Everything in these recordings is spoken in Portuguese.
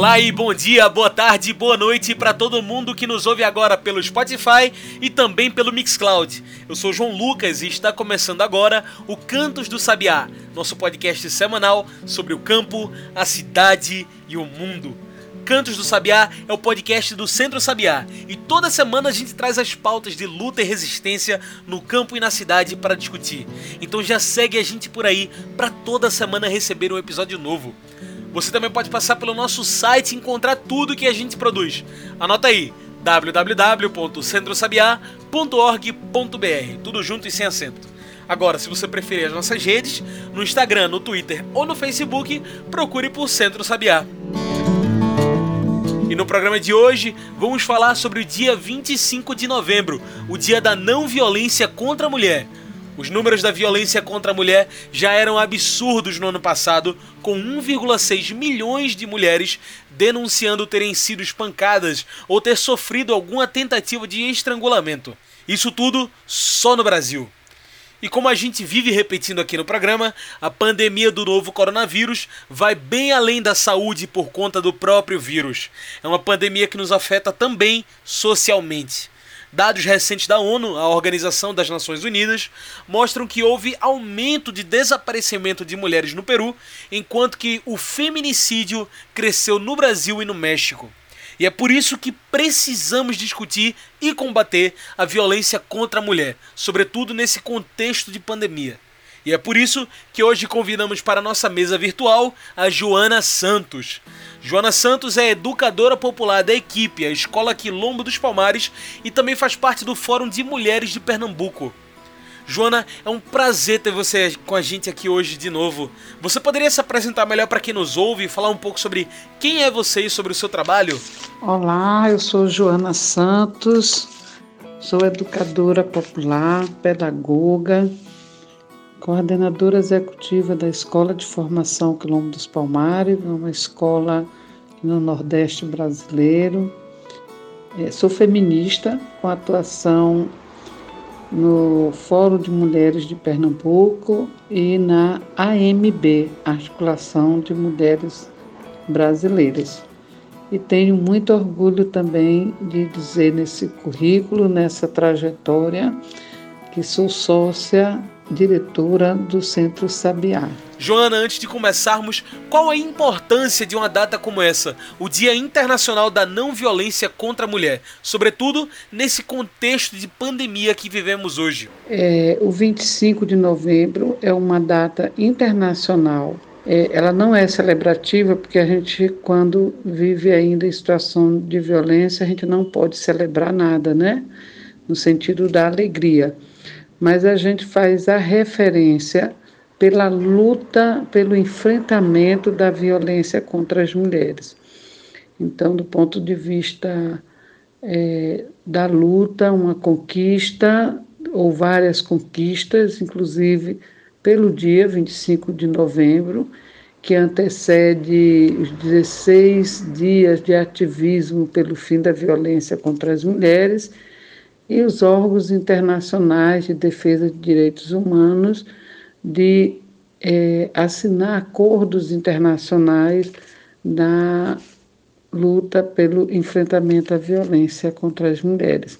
Olá e bom dia, boa tarde, boa noite para todo mundo que nos ouve agora pelo Spotify e também pelo Mixcloud. Eu sou João Lucas e está começando agora o Cantos do Sabiá, nosso podcast semanal sobre o campo, a cidade e o mundo. Cantos do Sabiá é o podcast do Centro Sabiá e toda semana a gente traz as pautas de luta e resistência no campo e na cidade para discutir. Então já segue a gente por aí para toda semana receber um episódio novo. Você também pode passar pelo nosso site e encontrar tudo que a gente produz. Anota aí www.centrosabiá.org.br, tudo junto e sem acento. Agora, se você preferir as nossas redes, no Instagram, no Twitter ou no Facebook, procure por Centro Sabiá. E no programa de hoje, vamos falar sobre o dia 25 de novembro, o dia da não violência contra a mulher. Os números da violência contra a mulher já eram absurdos no ano passado, com 1,6 milhões de mulheres denunciando terem sido espancadas ou ter sofrido alguma tentativa de estrangulamento. Isso tudo só no Brasil. E como a gente vive repetindo aqui no programa, a pandemia do novo coronavírus vai bem além da saúde por conta do próprio vírus. É uma pandemia que nos afeta também socialmente. Dados recentes da ONU, a Organização das Nações Unidas, mostram que houve aumento de desaparecimento de mulheres no Peru, enquanto que o feminicídio cresceu no Brasil e no México. E é por isso que precisamos discutir e combater a violência contra a mulher, sobretudo nesse contexto de pandemia. E é por isso que hoje convidamos para a nossa mesa virtual a Joana Santos. Joana Santos é educadora popular da equipe, a Escola Quilombo dos Palmares, e também faz parte do Fórum de Mulheres de Pernambuco. Joana, é um prazer ter você com a gente aqui hoje de novo. Você poderia se apresentar melhor para quem nos ouve e falar um pouco sobre quem é você e sobre o seu trabalho? Olá, eu sou Joana Santos, sou educadora popular, pedagoga, coordenadora executiva da Escola de Formação Quilombo dos Palmares, uma escola no Nordeste brasileiro. É, sou feminista, com atuação no Fórum de Mulheres de Pernambuco e na AMB, Articulação de Mulheres Brasileiras. E tenho muito orgulho também de dizer nesse currículo, nessa trajetória, que sou sócia diretora do Centro Sabiá. Joana, antes de começarmos, qual a importância de uma data como essa, o Dia Internacional da Não Violência contra a Mulher, sobretudo nesse contexto de pandemia que vivemos hoje? É, o 25 de novembro é uma data internacional. É, ela não é celebrativa porque a gente, quando vive ainda em situação de violência, a gente não pode celebrar nada, né? No sentido da alegria mas a gente faz a referência pela luta, pelo enfrentamento da violência contra as mulheres. Então, do ponto de vista é, da luta, uma conquista, ou várias conquistas, inclusive pelo dia 25 de novembro, que antecede os 16 dias de ativismo pelo fim da violência contra as mulheres e os órgãos internacionais de defesa de direitos humanos de é, assinar acordos internacionais na luta pelo enfrentamento à violência contra as mulheres.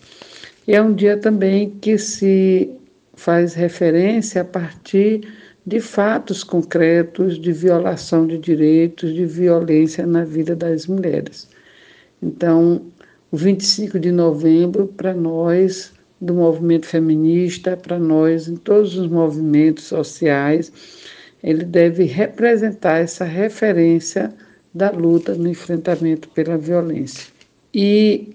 E é um dia também que se faz referência a partir de fatos concretos de violação de direitos, de violência na vida das mulheres. Então, o 25 de novembro, para nós do movimento feminista, para nós em todos os movimentos sociais, ele deve representar essa referência da luta no enfrentamento pela violência. E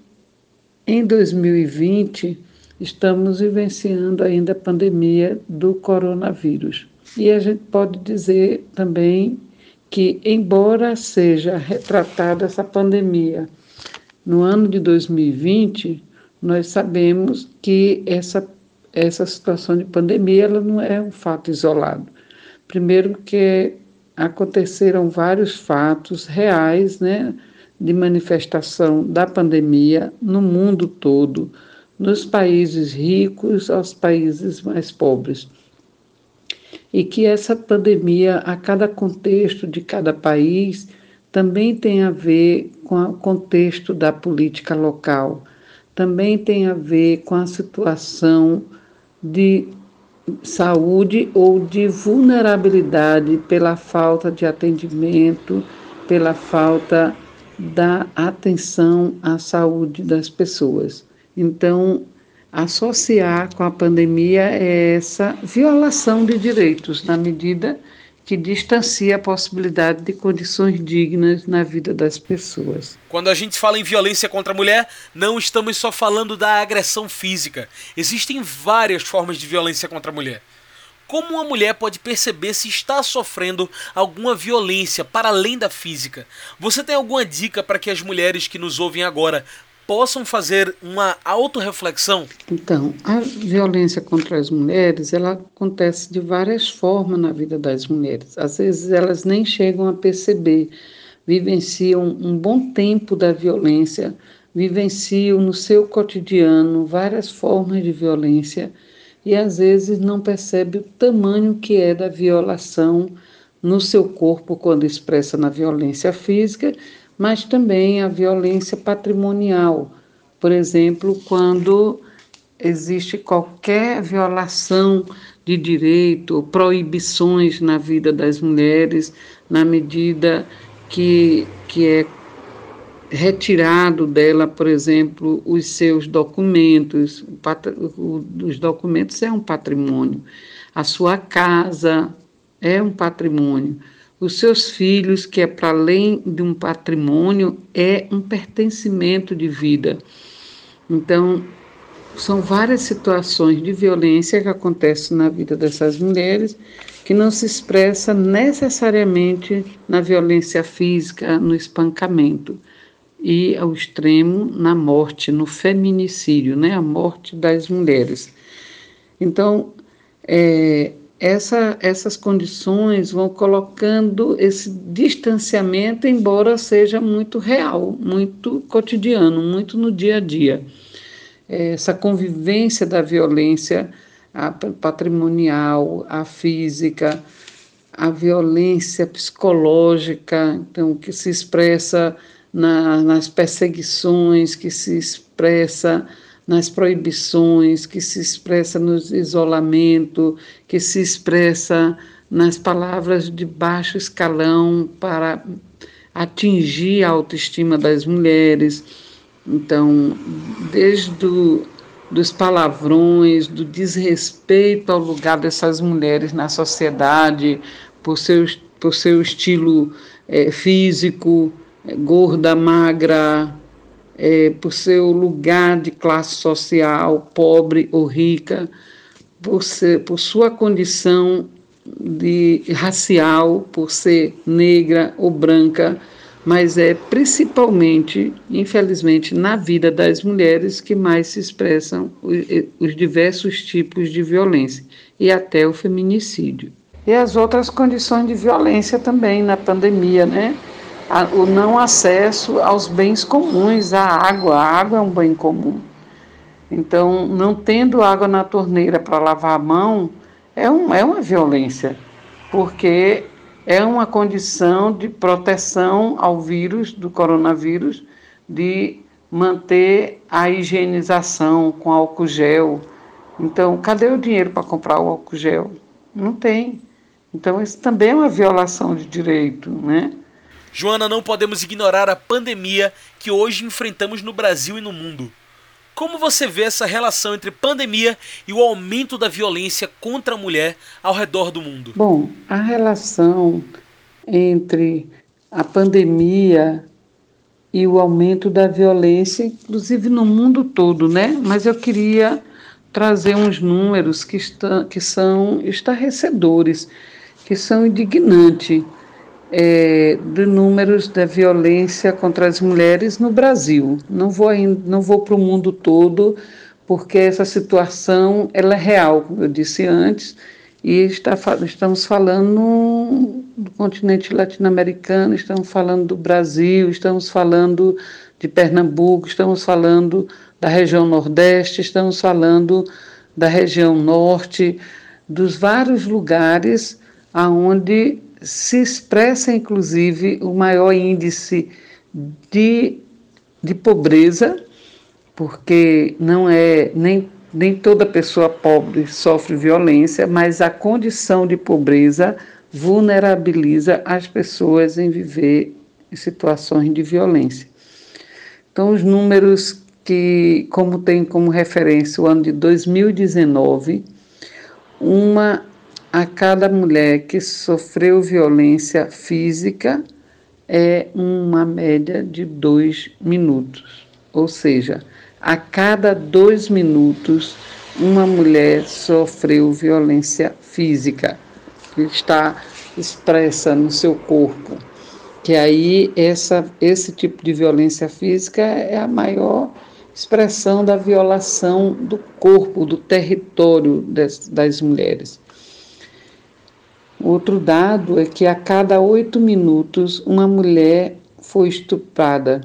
em 2020, estamos vivenciando ainda a pandemia do coronavírus. E a gente pode dizer também que, embora seja retratada essa pandemia no ano de 2020, nós sabemos que essa, essa situação de pandemia ela não é um fato isolado. Primeiro, que aconteceram vários fatos reais, né, de manifestação da pandemia no mundo todo, nos países ricos aos países mais pobres. E que essa pandemia, a cada contexto de cada país, também tem a ver com o contexto da política local, também tem a ver com a situação de saúde ou de vulnerabilidade pela falta de atendimento, pela falta da atenção à saúde das pessoas. Então, associar com a pandemia é essa violação de direitos, na medida que distancia a possibilidade de condições dignas na vida das pessoas. Quando a gente fala em violência contra a mulher, não estamos só falando da agressão física. Existem várias formas de violência contra a mulher. Como uma mulher pode perceber se está sofrendo alguma violência para além da física? Você tem alguma dica para que as mulheres que nos ouvem agora possam fazer uma autorreflexão? Então, a violência contra as mulheres, ela acontece de várias formas na vida das mulheres. Às vezes elas nem chegam a perceber, vivenciam um bom tempo da violência, vivenciam no seu cotidiano várias formas de violência e às vezes não percebe o tamanho que é da violação no seu corpo quando expressa na violência física mas também a violência patrimonial. Por exemplo, quando existe qualquer violação de direito, proibições na vida das mulheres, na medida que, que é retirado dela, por exemplo, os seus documentos. Os documentos é um patrimônio. A sua casa é um patrimônio os seus filhos, que é para além de um patrimônio, é um pertencimento de vida. Então, são várias situações de violência que acontecem na vida dessas mulheres que não se expressa necessariamente na violência física, no espancamento e ao extremo na morte, no feminicídio, né, a morte das mulheres. Então, é, essa, essas condições vão colocando esse distanciamento, embora seja muito real, muito cotidiano, muito no dia a dia. Essa convivência da violência a patrimonial, a física, a violência psicológica, então, que se expressa na, nas perseguições, que se expressa nas proibições, que se expressa no isolamento, que se expressa nas palavras de baixo escalão para atingir a autoestima das mulheres. Então, desde do, dos palavrões, do desrespeito ao lugar dessas mulheres na sociedade, por seu, por seu estilo é, físico, é, gorda, magra, é, por seu lugar de classe social, pobre ou rica, por, ser, por sua condição de racial, por ser negra ou branca, mas é principalmente, infelizmente, na vida das mulheres que mais se expressam os, os diversos tipos de violência e até o feminicídio. E as outras condições de violência também na pandemia, né? O não acesso aos bens comuns, à água. A água é um bem comum. Então, não tendo água na torneira para lavar a mão é, um, é uma violência, porque é uma condição de proteção ao vírus, do coronavírus, de manter a higienização com álcool gel. Então, cadê o dinheiro para comprar o álcool gel? Não tem. Então, isso também é uma violação de direito, né? Joana, não podemos ignorar a pandemia que hoje enfrentamos no Brasil e no mundo. Como você vê essa relação entre pandemia e o aumento da violência contra a mulher ao redor do mundo? Bom, a relação entre a pandemia e o aumento da violência, inclusive no mundo todo, né? Mas eu queria trazer uns números que, estão, que são estarrecedores, que são indignantes é, de números da violência contra as mulheres no Brasil. Não vou não vou para o mundo todo, porque essa situação ela é real, como eu disse antes, e está, estamos falando do continente latino-americano, estamos falando do Brasil, estamos falando de Pernambuco, estamos falando da região Nordeste, estamos falando da região Norte, dos vários lugares aonde se expressa inclusive o maior índice de, de pobreza, porque não é nem, nem toda pessoa pobre sofre violência, mas a condição de pobreza vulnerabiliza as pessoas em viver em situações de violência. Então, os números que, como tem como referência o ano de 2019, uma a cada mulher que sofreu violência física é uma média de dois minutos. Ou seja, a cada dois minutos, uma mulher sofreu violência física, que está expressa no seu corpo. Que aí essa, esse tipo de violência física é a maior expressão da violação do corpo, do território das, das mulheres. Outro dado é que a cada oito minutos uma mulher foi estuprada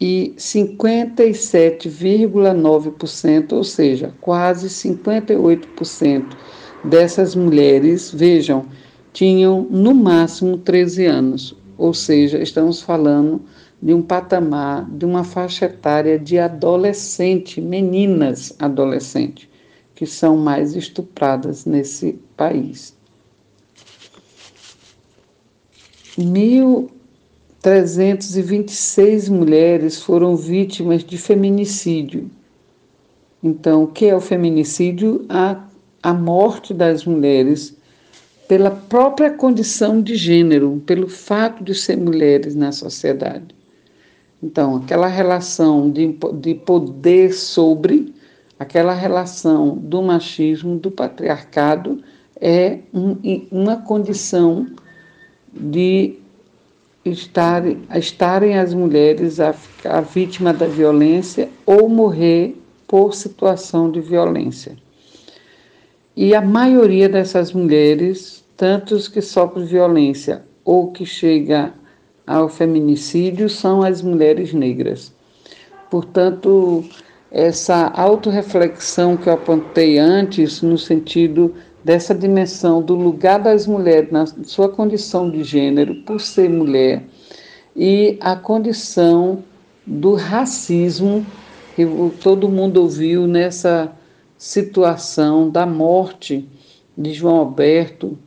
e 57,9%, ou seja, quase 58% dessas mulheres, vejam, tinham no máximo 13 anos, ou seja, estamos falando de um patamar, de uma faixa etária de adolescente, meninas adolescentes, que são mais estupradas nesse país. 1.326 mulheres foram vítimas de feminicídio. Então, o que é o feminicídio? A, a morte das mulheres pela própria condição de gênero, pelo fato de ser mulheres na sociedade. Então, aquela relação de, de poder sobre, aquela relação do machismo, do patriarcado, é um, uma condição de estar, estarem as mulheres a ficar vítima da violência ou morrer por situação de violência. E a maioria dessas mulheres, tanto os que sofrem violência ou que chega ao feminicídio, são as mulheres negras. Portanto, essa autorreflexão que eu apontei antes, no sentido dessa dimensão do lugar das mulheres na sua condição de gênero, por ser mulher, e a condição do racismo que todo mundo ouviu nessa situação da morte de João Alberto,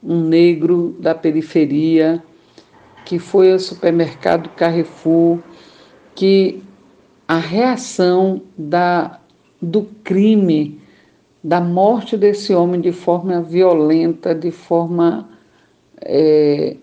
um negro da periferia, que foi ao supermercado Carrefour, que a reação da, do crime da morte desse homem de forma violenta, de forma é,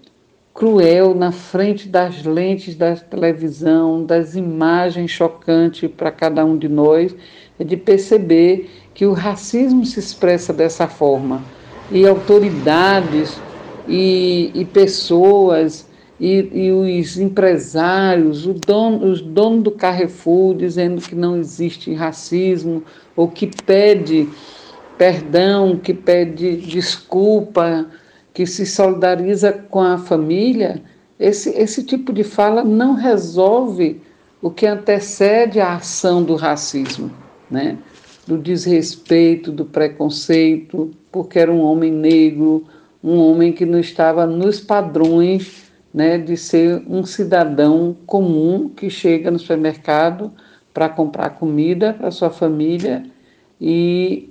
cruel, na frente das lentes da televisão, das imagens chocantes para cada um de nós, é de perceber que o racismo se expressa dessa forma. E autoridades e, e pessoas e, e, os empresários, dono, os donos do Carrefour dizendo que não existe racismo, ou que pede perdão, que pede desculpa, que se solidariza com a família, esse, esse tipo de fala não resolve o que antecede a ação do racismo, né? do desrespeito, do preconceito, porque era um homem negro, um homem que não estava nos padrões né, de ser um cidadão comum que chega no supermercado para comprar comida para sua família e,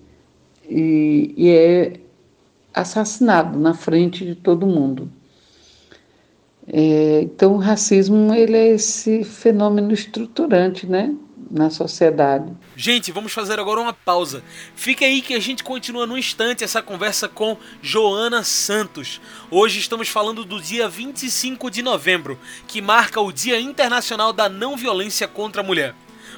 e, e, é assassinado na frente de todo mundo. É, então, o racismo ele é esse fenômeno estruturante, né? na sociedade. Gente, vamos fazer agora uma pausa. Fica aí que a gente continua no instante essa conversa com Joana Santos. Hoje estamos falando do dia 25 de novembro, que marca o Dia Internacional da Não Violência contra a Mulher.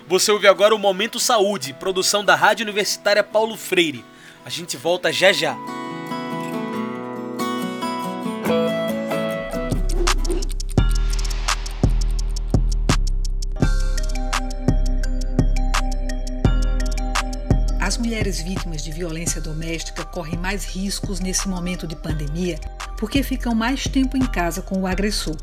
Você ouve agora o Momento Saúde, produção da Rádio Universitária Paulo Freire. A gente volta já já. As mulheres vítimas de violência doméstica correm mais riscos nesse momento de pandemia porque ficam mais tempo em casa com o agressor.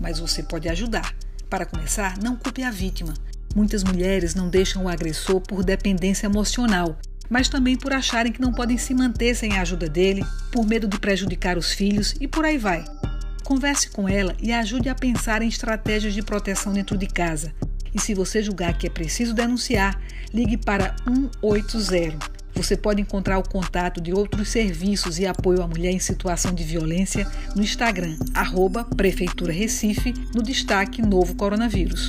Mas você pode ajudar. Para começar, não culpe a vítima. Muitas mulheres não deixam o agressor por dependência emocional, mas também por acharem que não podem se manter sem a ajuda dele, por medo de prejudicar os filhos e por aí vai. Converse com ela e ajude a pensar em estratégias de proteção dentro de casa. E se você julgar que é preciso denunciar, ligue para 180. Você pode encontrar o contato de outros serviços e apoio à mulher em situação de violência no Instagram, arroba Prefeitura Recife, no destaque Novo Coronavírus.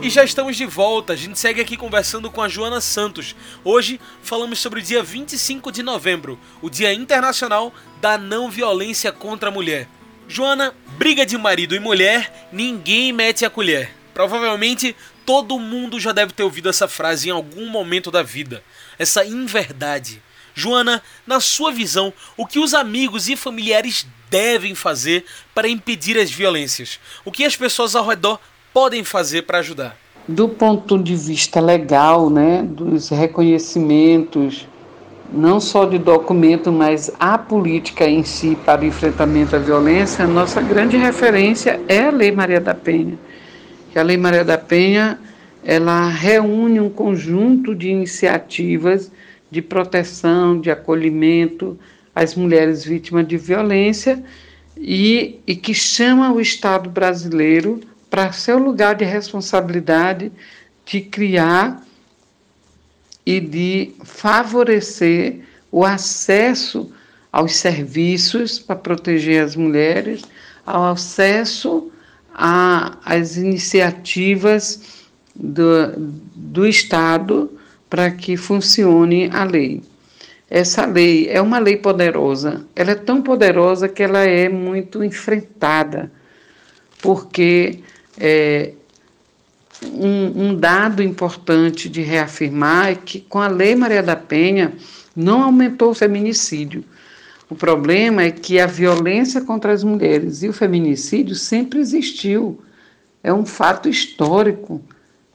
E já estamos de volta, a gente segue aqui conversando com a Joana Santos. Hoje falamos sobre o dia 25 de novembro, o Dia Internacional da Não Violência contra a Mulher. Joana, briga de marido e mulher, ninguém mete a colher. Provavelmente todo mundo já deve ter ouvido essa frase em algum momento da vida. Essa inverdade. Joana, na sua visão, o que os amigos e familiares devem fazer para impedir as violências? O que as pessoas ao redor podem fazer para ajudar? Do ponto de vista legal, né, dos reconhecimentos, não só de documento, mas a política em si para o enfrentamento à violência, nossa grande referência é a Lei Maria da Penha que a Lei Maria da Penha ela reúne um conjunto de iniciativas de proteção, de acolhimento às mulheres vítimas de violência e, e que chama o Estado brasileiro para seu lugar de responsabilidade de criar e de favorecer o acesso aos serviços para proteger as mulheres, ao acesso as iniciativas do, do Estado para que funcione a lei. Essa lei é uma lei poderosa. Ela é tão poderosa que ela é muito enfrentada, porque é, um, um, dado importante de reafirmar é que com a Lei Maria da Penha não aumentou o feminicídio. O problema é que a violência contra as mulheres e o feminicídio sempre existiu. É um fato histórico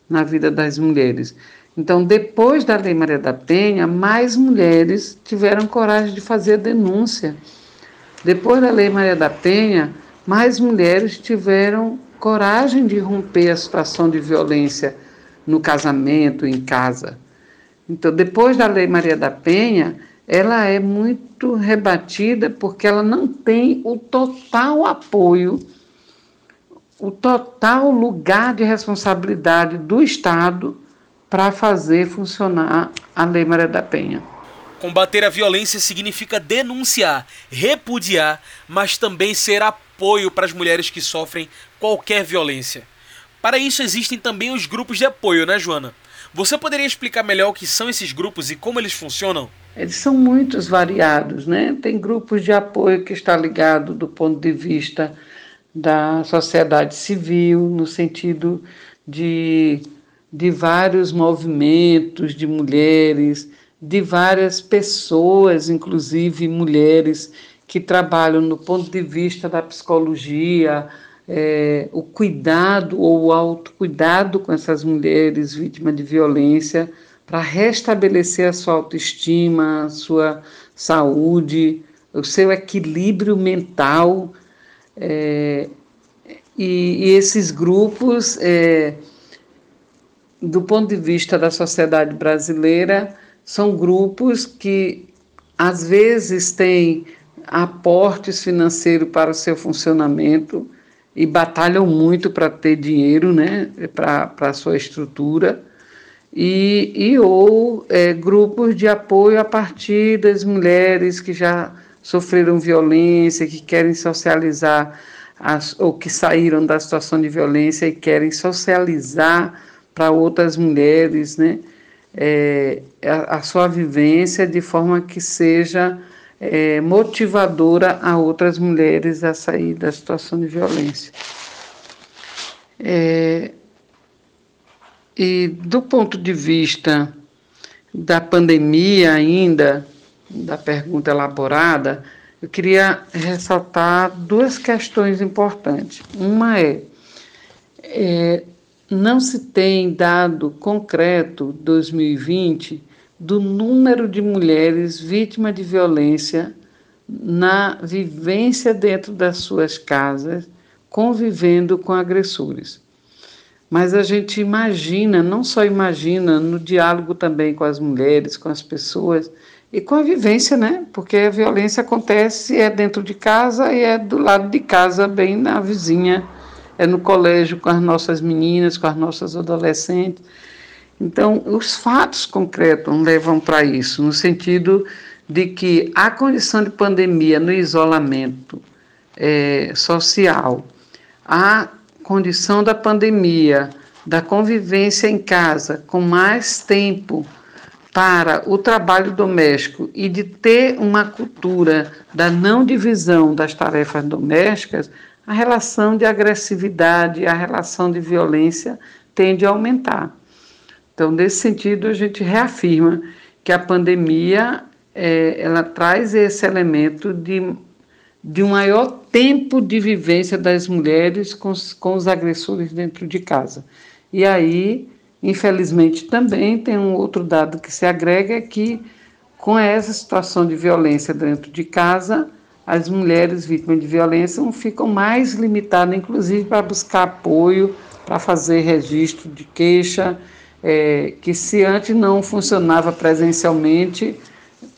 na vida das mulheres. Então, depois da Lei Maria da Penha, mais mulheres tiveram coragem de fazer denúncia. Depois da Lei Maria da Penha, mais mulheres tiveram coragem de romper a situação de violência no casamento, em casa. Então, depois da Lei Maria da Penha, ela é muito rebatida porque ela não tem o total apoio, o total lugar de responsabilidade do Estado para fazer funcionar a Lei Maria da Penha. Combater a violência significa denunciar, repudiar, mas também ser apoio para as mulheres que sofrem qualquer violência. Para isso existem também os grupos de apoio, né, Joana? Você poderia explicar melhor o que são esses grupos e como eles funcionam? Eles são muitos variados, né? Tem grupos de apoio que está ligado do ponto de vista da sociedade civil, no sentido de, de vários movimentos de mulheres, de várias pessoas, inclusive mulheres, que trabalham no ponto de vista da psicologia, é, o cuidado ou o autocuidado com essas mulheres vítimas de violência para restabelecer a sua autoestima, a sua saúde, o seu equilíbrio mental. É, e, e, esses grupos, é, do ponto de vista da sociedade brasileira, são grupos que às vezes têm aportes financeiros para o seu funcionamento e batalham muito para ter dinheiro né, para a sua estrutura. E, e ou é, grupos de apoio a partir das mulheres que já sofreram violência, que querem socializar, as, ou que saíram da situação de violência e querem socializar para outras mulheres né, é, a, a, sua vivência de forma que seja é, motivadora a outras mulheres a sair da situação de violência. É, e do ponto de vista da pandemia ainda, da pergunta elaborada, eu queria ressaltar duas questões importantes. Uma é, é não se tem dado concreto 2020 do número de mulheres vítimas de violência na vivência dentro das suas casas, convivendo com agressores. Mas a gente imagina, não só imagina, no diálogo também com as mulheres, com as pessoas e com a vivência, né? Porque a violência acontece é dentro de casa e é do lado de casa, bem na vizinha, é no colégio com as nossas meninas, com as nossas adolescentes. Então, os fatos concretos levam para isso, no sentido de que a condição de pandemia no isolamento é, social, a condição da pandemia, da convivência em casa, com mais tempo para o trabalho doméstico e de ter uma cultura da não divisão das tarefas domésticas, a relação de agressividade, a relação de violência tende a aumentar. Então, nesse sentido, a gente reafirma que a pandemia é, ela traz esse elemento de, de um maior tempo de vivência das mulheres com, com os agressores dentro de casa. E aí, infelizmente, também tem um outro dado que se agrega, é que com essa situação de violência dentro de casa, as mulheres vítimas de violência ficam mais limitadas, inclusive para buscar apoio, para fazer registro de queixa, é, que se antes não funcionava presencialmente,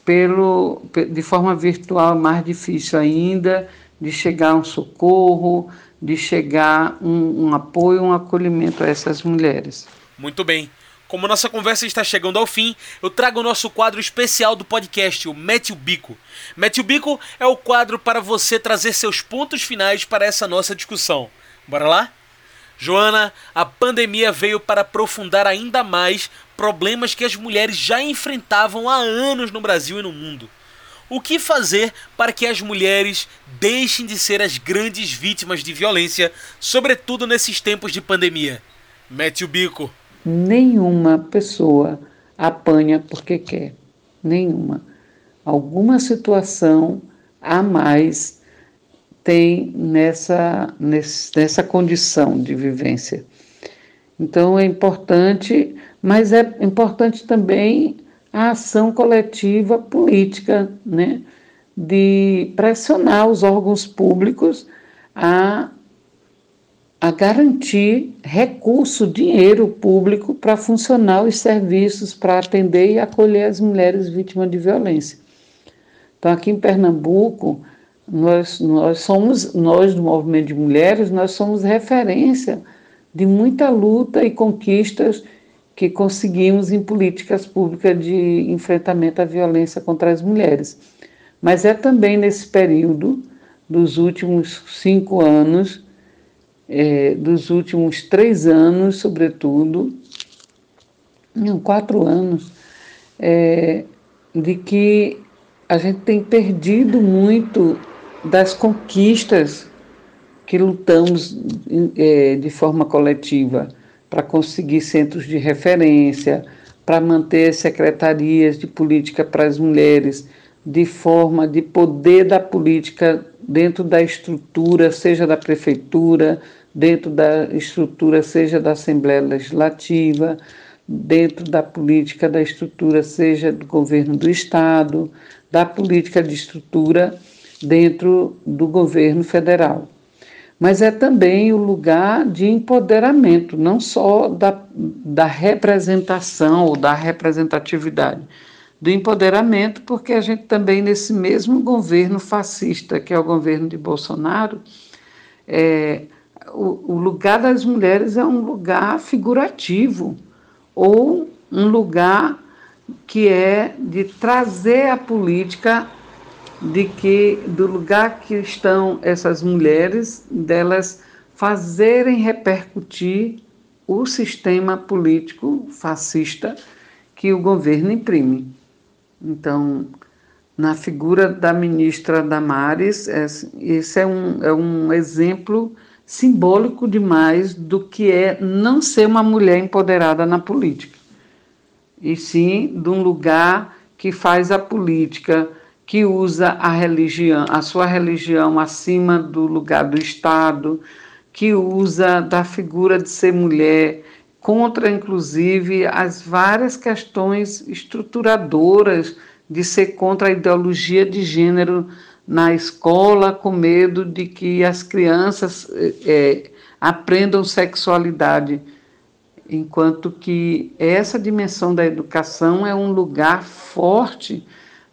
pelo, de forma virtual é mais difícil ainda, de chegar um socorro, de chegar um, um apoio, um acolhimento a essas mulheres. Muito bem. Como nossa conversa está chegando ao fim, eu trago o nosso quadro especial do podcast, o Mete o Bico. Mete o Bico é o quadro para você trazer seus pontos finais para essa nossa discussão. Bora lá? Joana, a pandemia veio para aprofundar ainda mais problemas que as mulheres já enfrentavam há anos no Brasil e no mundo. O que fazer para que as mulheres deixem de ser as grandes vítimas de violência, sobretudo nesses tempos de pandemia? Mete o bico. Nenhuma pessoa apanha porque quer. Nenhuma. Alguma situação a mais tem nessa, nessa condição de vivência. Então é importante, mas é importante também a ação coletiva política, né, de pressionar os órgãos públicos a, a garantir recurso, dinheiro público para funcionar os serviços, para atender e acolher as mulheres vítimas de violência. Então, aqui em Pernambuco, nós, nós somos, nós do movimento de mulheres, nós somos referência de muita luta e conquistas que conseguimos em políticas públicas de enfrentamento à violência contra as mulheres. Mas é também nesse período dos últimos cinco anos, é, dos últimos três anos, sobretudo, quatro anos, é, de que a gente tem perdido muito das conquistas que lutamos é, de forma coletiva para conseguir centros de referência, para manter secretarias de política para as mulheres, de forma de poder da política dentro da estrutura, seja da prefeitura, dentro da estrutura, seja da Assembleia Legislativa, dentro da política da estrutura, seja do governo do Estado, da política de estrutura dentro do governo federal. Mas é também o lugar de empoderamento, não só da, da representação ou da representatividade, do empoderamento, porque a gente também, nesse mesmo governo fascista, que é o governo de Bolsonaro, é, o, o lugar das mulheres é um lugar figurativo, ou um lugar que é de trazer a política de que do lugar que estão essas mulheres, delas fazerem repercutir o sistema político fascista que o governo imprime. Então, na figura da ministra Damares, esse é um, é um exemplo simbólico demais do que é não ser uma mulher empoderada na política, e sim de um lugar que faz a política que usa a religião, a sua religião acima do lugar do Estado, que usa da figura de ser mulher contra, inclusive, as várias questões estruturadoras de ser contra a ideologia de gênero na escola, com medo de que as crianças é, aprendam sexualidade, enquanto que essa dimensão da educação é um lugar forte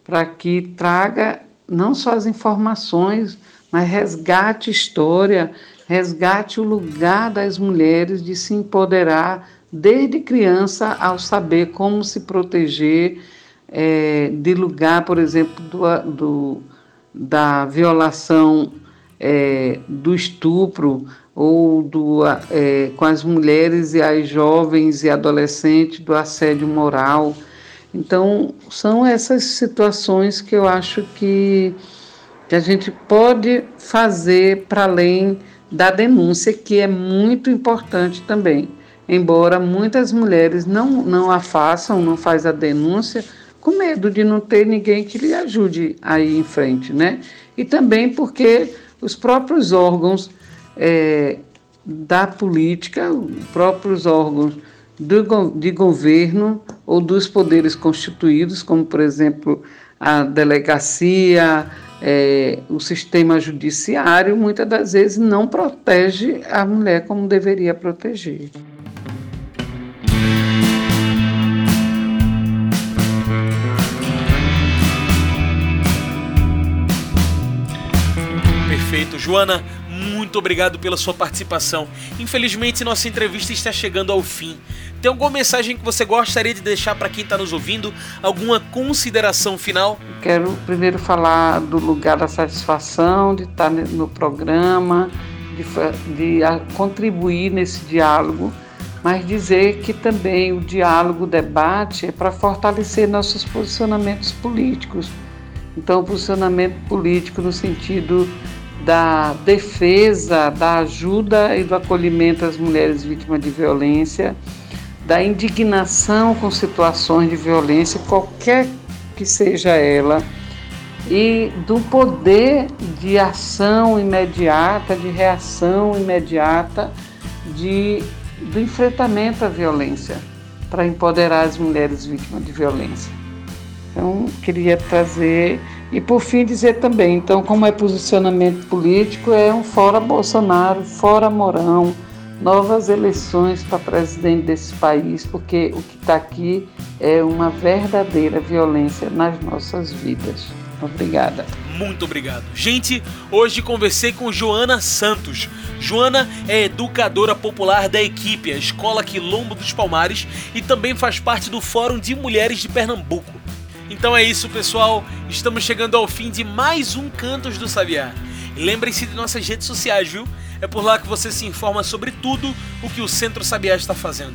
para que traga não só as informações, mas resgate história, resgate o lugar das mulheres de se empoderar desde criança ao saber como se proteger é, de lugar, por exemplo, do, do da violação é, do estupro ou do, é, com as mulheres e as jovens e adolescentes do assédio moral. Então, são essas situações que eu acho que, que a gente pode fazer para além da denúncia, que é muito importante também. Embora muitas mulheres não, não a façam, não faz a denúncia, com medo de não ter ninguém que lhe ajude a ir em frente, né? E também porque os próprios órgãos é, da política, os próprios órgãos do, de governo ou dos poderes constituídos, como por exemplo a delegacia, é, o sistema judiciário, muitas das vezes não protege a mulher como deveria proteger. Perfeito. Joana, muito obrigado pela sua participação. Infelizmente, nossa entrevista está chegando ao fim. Tem alguma mensagem que você gostaria de deixar para quem está nos ouvindo? Alguma consideração final? Quero primeiro falar do lugar da satisfação, de estar no programa, de, de contribuir nesse diálogo, mas dizer que também o diálogo, o debate é para fortalecer nossos posicionamentos políticos. Então, o posicionamento político no sentido da defesa, da ajuda e do acolhimento às mulheres vítimas de violência, da indignação com situações de violência, qualquer que seja ela, e do poder de ação imediata, de reação imediata, de, do enfrentamento à violência, para empoderar as mulheres vítimas de violência. Então, queria trazer e por fim dizer também, então, como é posicionamento político, é um fora Bolsonaro, fora Morão, novas eleições para presidente desse país, porque o que está aqui é uma verdadeira violência nas nossas vidas. Obrigada. Muito obrigado. Gente, hoje conversei com Joana Santos. Joana é educadora popular da equipe, a Escola Quilombo dos Palmares, e também faz parte do Fórum de Mulheres de Pernambuco. Então é isso, pessoal. Estamos chegando ao fim de mais um Cantos do Sabiá. Lembrem-se de nossas redes sociais, viu? É por lá que você se informa sobre tudo o que o Centro Sabiá está fazendo.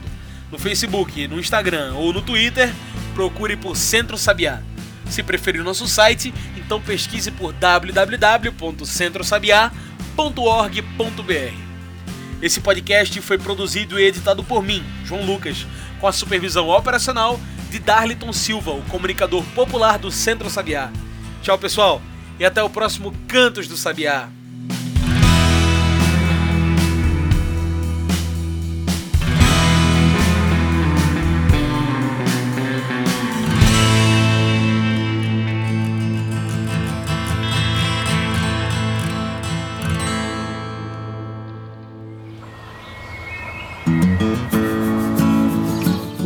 No Facebook, no Instagram ou no Twitter, procure por Centro Sabiá. Se preferir o nosso site, então pesquise por www.centrosabiá.org.br. Esse podcast foi produzido e editado por mim, João Lucas, com a supervisão operacional de Darliton Silva, o comunicador popular do Centro Sabiá. Tchau, pessoal, e até o próximo Cantos do Sabiá.